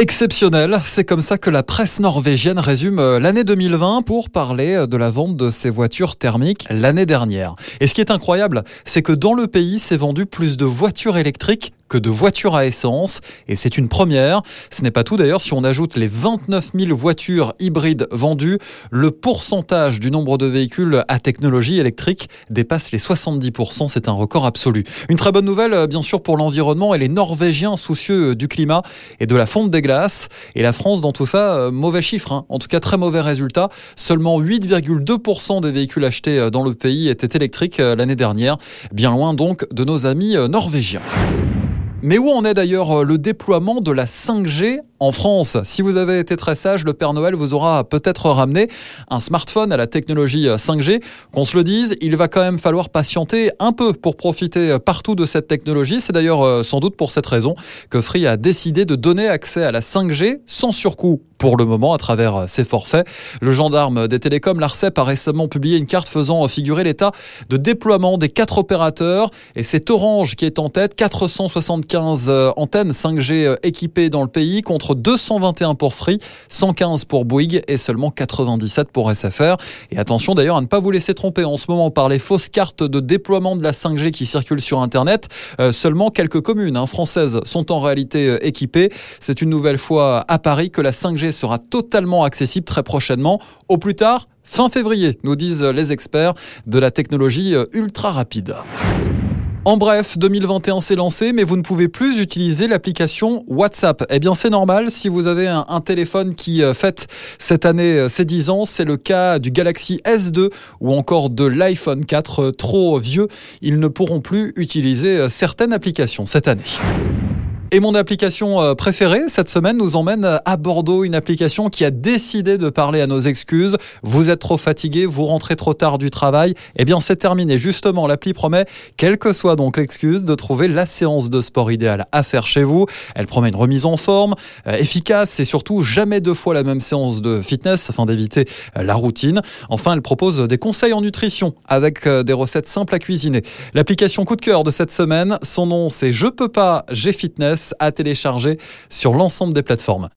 Exceptionnel, c'est comme ça que la presse norvégienne résume euh, l'année 2020 pour parler euh, de la vente de ces voitures thermiques l'année dernière. Et ce qui est incroyable, c'est que dans le pays, s'est vendu plus de voitures électriques que de voitures à essence. Et c'est une première. Ce n'est pas tout d'ailleurs. Si on ajoute les 29 000 voitures hybrides vendues, le pourcentage du nombre de véhicules à technologie électrique dépasse les 70%. C'est un record absolu. Une très bonne nouvelle, euh, bien sûr, pour l'environnement et les Norvégiens soucieux du climat et de la fonte des et la France, dans tout ça, euh, mauvais chiffre. Hein. En tout cas, très mauvais résultat. Seulement 8,2% des véhicules achetés euh, dans le pays étaient électriques euh, l'année dernière. Bien loin donc de nos amis norvégiens. Mais où en est d'ailleurs le déploiement de la 5G en France, si vous avez été très sage, le Père Noël vous aura peut-être ramené un smartphone à la technologie 5G. Qu'on se le dise, il va quand même falloir patienter un peu pour profiter partout de cette technologie. C'est d'ailleurs euh, sans doute pour cette raison que Free a décidé de donner accès à la 5G sans surcoût pour le moment à travers euh, ses forfaits. Le gendarme des télécoms, l'ARCEP, a récemment publié une carte faisant figurer l'état de déploiement des quatre opérateurs et c'est Orange qui est en tête, 475 euh, antennes 5G équipées dans le pays contre 221 pour Free, 115 pour Bouygues et seulement 97 pour SFR. Et attention d'ailleurs à ne pas vous laisser tromper en ce moment par les fausses cartes de déploiement de la 5G qui circulent sur Internet. Euh, seulement quelques communes hein, françaises sont en réalité euh, équipées. C'est une nouvelle fois à Paris que la 5G sera totalement accessible très prochainement. Au plus tard, fin février, nous disent les experts de la technologie euh, ultra rapide. En bref, 2021 s'est lancé, mais vous ne pouvez plus utiliser l'application WhatsApp. Eh bien, c'est normal si vous avez un, téléphone qui euh, fête cette année euh, ses 10 ans. C'est le cas du Galaxy S2 ou encore de l'iPhone 4 euh, trop vieux. Ils ne pourront plus utiliser certaines applications cette année. Et mon application euh, préférée cette semaine nous emmène à Bordeaux, une application qui a décidé de parler à nos excuses. Vous êtes trop fatigué, vous rentrez trop tard du travail. Eh bien, c'est terminé. Justement, l'appli promet, quelle que soit donc l'excuse, de trouver la séance de sport idéale à faire chez vous. Elle promet une remise en forme, euh, efficace et surtout jamais deux fois la même séance de fitness afin d'éviter euh, la routine. Enfin, elle propose des conseils en nutrition avec des recettes simples à cuisiner. L'application coup de cœur de cette semaine, son nom c'est Je peux pas, j'ai fitness à télécharger sur l'ensemble des plateformes.